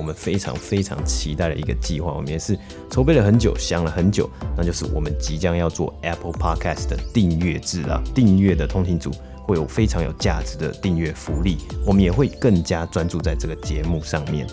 我们非常非常期待的一个计划，我们也是筹备了很久，想了很久，那就是我们即将要做 Apple Podcast 的订阅制啦。订阅的通勤组会有非常有价值的订阅福利，我们也会更加专注在这个节目上面。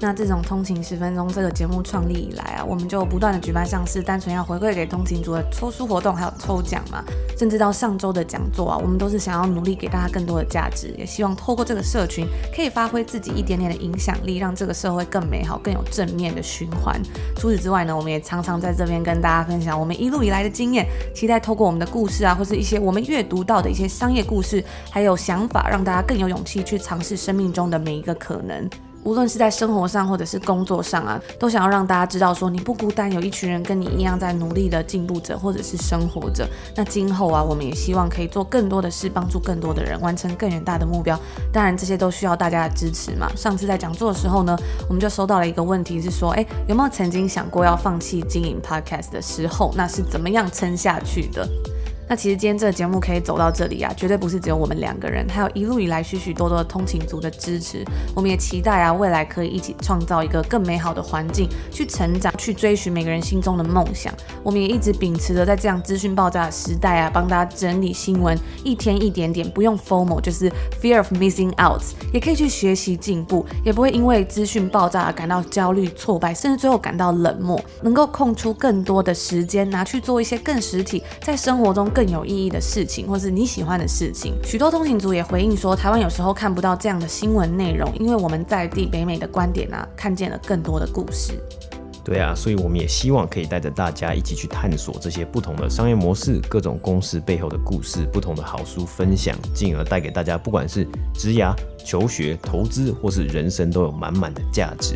那这种通勤十分钟这个节目创立以来啊，我们就不断的举办像是单纯要回馈给通勤族的抽书活动，还有抽奖嘛，甚至到上周的讲座啊，我们都是想要努力给大家更多的价值，也希望透过这个社群可以发挥自己一点点的影响力，让这个社会更美好、更有正面的循环。除此之外呢，我们也常常在这边跟大家分享我们一路以来的经验，期待透过我们的故事啊，或是一些我们阅读到的一些商业故事，还有想法，让大家更有勇气去尝试生命中的每一个可能。无论是在生活上或者是工作上啊，都想要让大家知道说你不孤单，有一群人跟你一样在努力的进步着，或者是生活着。那今后啊，我们也希望可以做更多的事，帮助更多的人完成更远大的目标。当然，这些都需要大家的支持嘛。上次在讲座的时候呢，我们就收到了一个问题，是说，诶，有没有曾经想过要放弃经营 Podcast 的时候？那是怎么样撑下去的？那其实今天这个节目可以走到这里啊，绝对不是只有我们两个人，还有一路以来许许多多的通勤族的支持。我们也期待啊，未来可以一起创造一个更美好的环境，去成长，去追寻每个人心中的梦想。我们也一直秉持着在这样资讯爆炸的时代啊，帮大家整理新闻，一天一点点，不用 FOMO，就是 Fear of Missing Out，也可以去学习进步，也不会因为资讯爆炸而感到焦虑、挫败，甚至最后感到冷漠。能够空出更多的时间，拿去做一些更实体，在生活中。更有意义的事情，或是你喜欢的事情。许多通勤族也回应说，台湾有时候看不到这样的新闻内容，因为我们在地北美的观点啊，看见了更多的故事。对啊，所以我们也希望可以带着大家一起去探索这些不同的商业模式、各种公司背后的故事、不同的好书分享，进而带给大家，不管是职涯、求学、投资或是人生，都有满满的价值。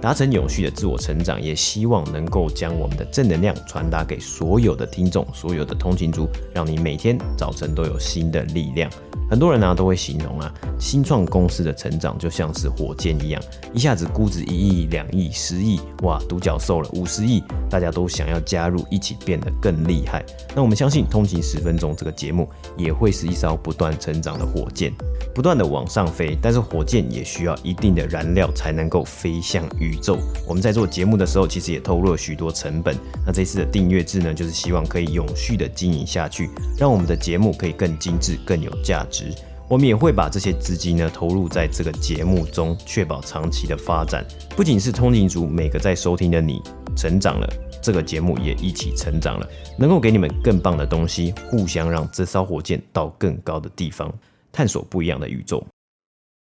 达成有序的自我成长，也希望能够将我们的正能量传达给所有的听众、所有的通勤族，让你每天早晨都有新的力量。很多人呢、啊、都会形容啊，新创公司的成长就像是火箭一样，一下子估值一亿、两亿、十亿，哇，独角兽了五十亿，大家都想要加入，一起变得更厉害。那我们相信，通勤十分钟这个节目也会是一艘不断成长的火箭，不断的往上飞。但是火箭也需要一定的燃料才能够飞向宇宙。我们在做节目的时候，其实也投入了许多成本。那这次的订阅制呢，就是希望可以永续的经营下去，让我们的节目可以更精致、更有价值值。我们也会把这些资金呢投入在这个节目中，确保长期的发展。不仅是通勤族每个在收听的你成长了，这个节目也一起成长了，能够给你们更棒的东西，互相让这艘火箭到更高的地方，探索不一样的宇宙。